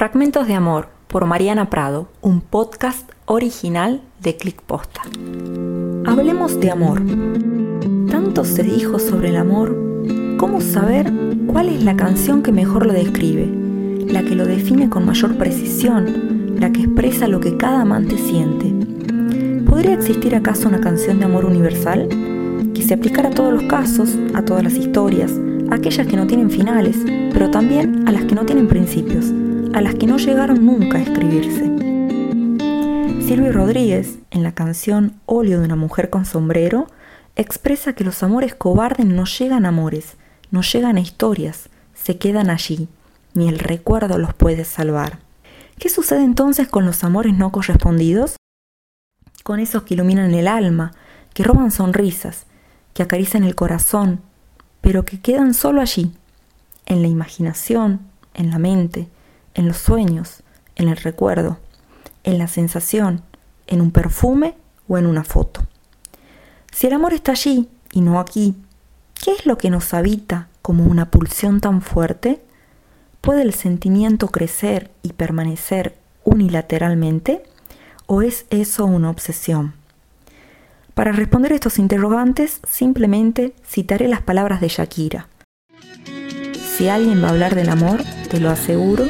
Fragmentos de Amor por Mariana Prado, un podcast original de Click Posta. Hablemos de amor. Tanto se dijo sobre el amor, ¿cómo saber cuál es la canción que mejor lo describe? La que lo define con mayor precisión, la que expresa lo que cada amante siente. ¿Podría existir acaso una canción de amor universal? Que se aplicara a todos los casos, a todas las historias, aquellas que no tienen finales, pero también a las que no tienen principios a las que no llegaron nunca a escribirse. Silvio Rodríguez, en la canción Óleo de una mujer con sombrero, expresa que los amores cobardes no llegan a amores, no llegan a historias, se quedan allí, ni el recuerdo los puede salvar. ¿Qué sucede entonces con los amores no correspondidos? Con esos que iluminan el alma, que roban sonrisas, que acarician el corazón, pero que quedan solo allí, en la imaginación, en la mente, en los sueños, en el recuerdo, en la sensación, en un perfume o en una foto. Si el amor está allí y no aquí, ¿qué es lo que nos habita como una pulsión tan fuerte? ¿Puede el sentimiento crecer y permanecer unilateralmente? ¿O es eso una obsesión? Para responder estos interrogantes, simplemente citaré las palabras de Shakira. Si alguien va a hablar del amor, te lo aseguro,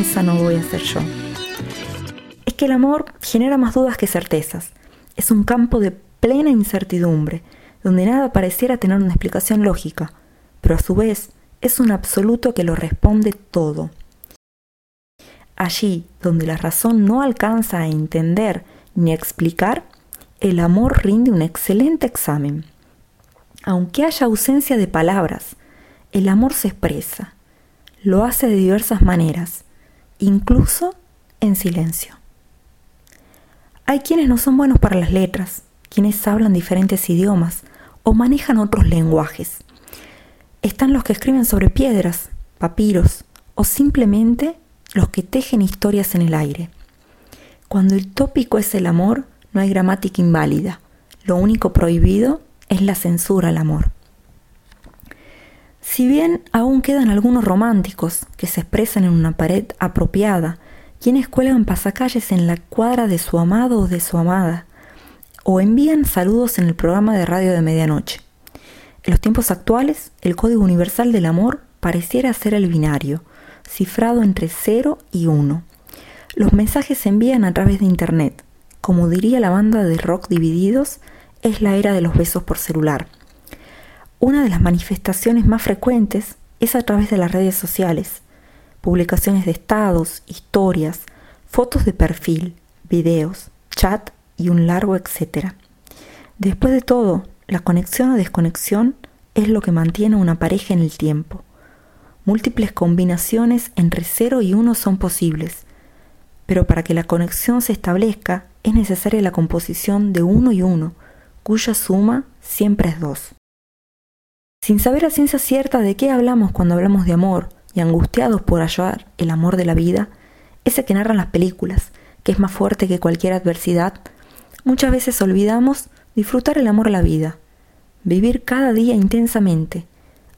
esa no voy a ser yo. Es que el amor genera más dudas que certezas. Es un campo de plena incertidumbre, donde nada pareciera tener una explicación lógica, pero a su vez es un absoluto que lo responde todo. Allí donde la razón no alcanza a entender ni a explicar, el amor rinde un excelente examen. Aunque haya ausencia de palabras, el amor se expresa. Lo hace de diversas maneras, incluso en silencio. Hay quienes no son buenos para las letras, quienes hablan diferentes idiomas o manejan otros lenguajes. Están los que escriben sobre piedras, papiros o simplemente los que tejen historias en el aire. Cuando el tópico es el amor, no hay gramática inválida. Lo único prohibido es la censura al amor. Si bien aún quedan algunos románticos que se expresan en una pared apropiada, quienes cuelgan pasacalles en la cuadra de su amado o de su amada, o envían saludos en el programa de radio de medianoche. En los tiempos actuales, el código universal del amor pareciera ser el binario, cifrado entre 0 y 1. Los mensajes se envían a través de Internet. Como diría la banda de rock Divididos, es la era de los besos por celular. Una de las manifestaciones más frecuentes es a través de las redes sociales, publicaciones de estados, historias, fotos de perfil, videos, chat y un largo etcétera. Después de todo, la conexión o desconexión es lo que mantiene una pareja en el tiempo. Múltiples combinaciones entre 0 y 1 son posibles, pero para que la conexión se establezca es necesaria la composición de 1 y 1, cuya suma siempre es 2. Sin saber a ciencia cierta de qué hablamos cuando hablamos de amor y angustiados por hallar el amor de la vida, ese que narran las películas, que es más fuerte que cualquier adversidad, muchas veces olvidamos disfrutar el amor a la vida, vivir cada día intensamente,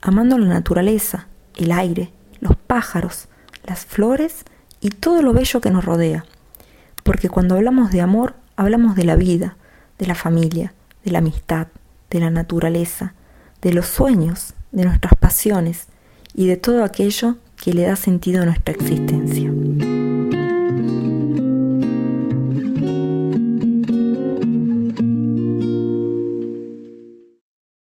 amando la naturaleza, el aire, los pájaros, las flores y todo lo bello que nos rodea. Porque cuando hablamos de amor, hablamos de la vida, de la familia, de la amistad, de la naturaleza, de los sueños, de nuestras pasiones y de todo aquello que le da sentido a nuestra existencia.